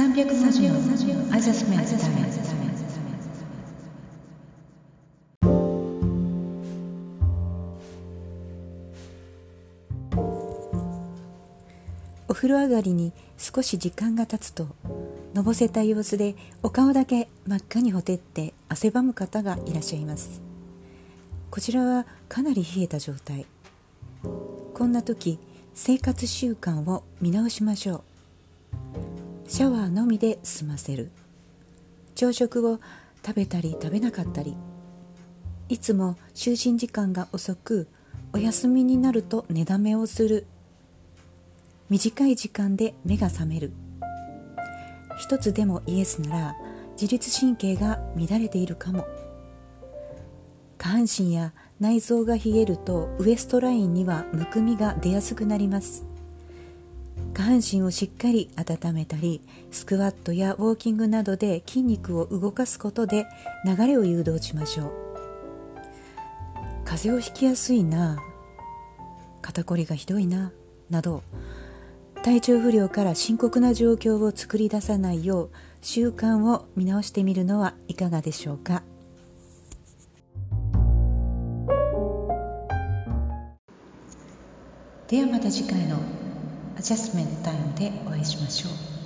300のアジャスメントタイムお風呂上がりに少し時間が経つとのぼせた様子でお顔だけ真っ赤にほてって汗ばむ方がいらっしゃいます。こちらはかなり冷えた状態。こんな時生活習慣を見直しましょう。シャワーのみで済ませる。朝食を食べたり食べなかったり。いつも就寝時間が遅くお休みになると寝だめをする。短い時間で目が覚める。一つでもイエスなら自律神経が乱れているかも。下半身や内臓が冷えるとウエストラインにはむくみが出やすくなります。下半身をしっかり温めたりスクワットやウォーキングなどで筋肉を動かすことで流れを誘導しましょう。風邪をひきやすいな肩こりがひどいななど体調不良から深刻な状況を作り出さないよう習慣を見直してみるのはいかがでしょうか。ではまた次回のアジャスメントタイムでお会いしましょう。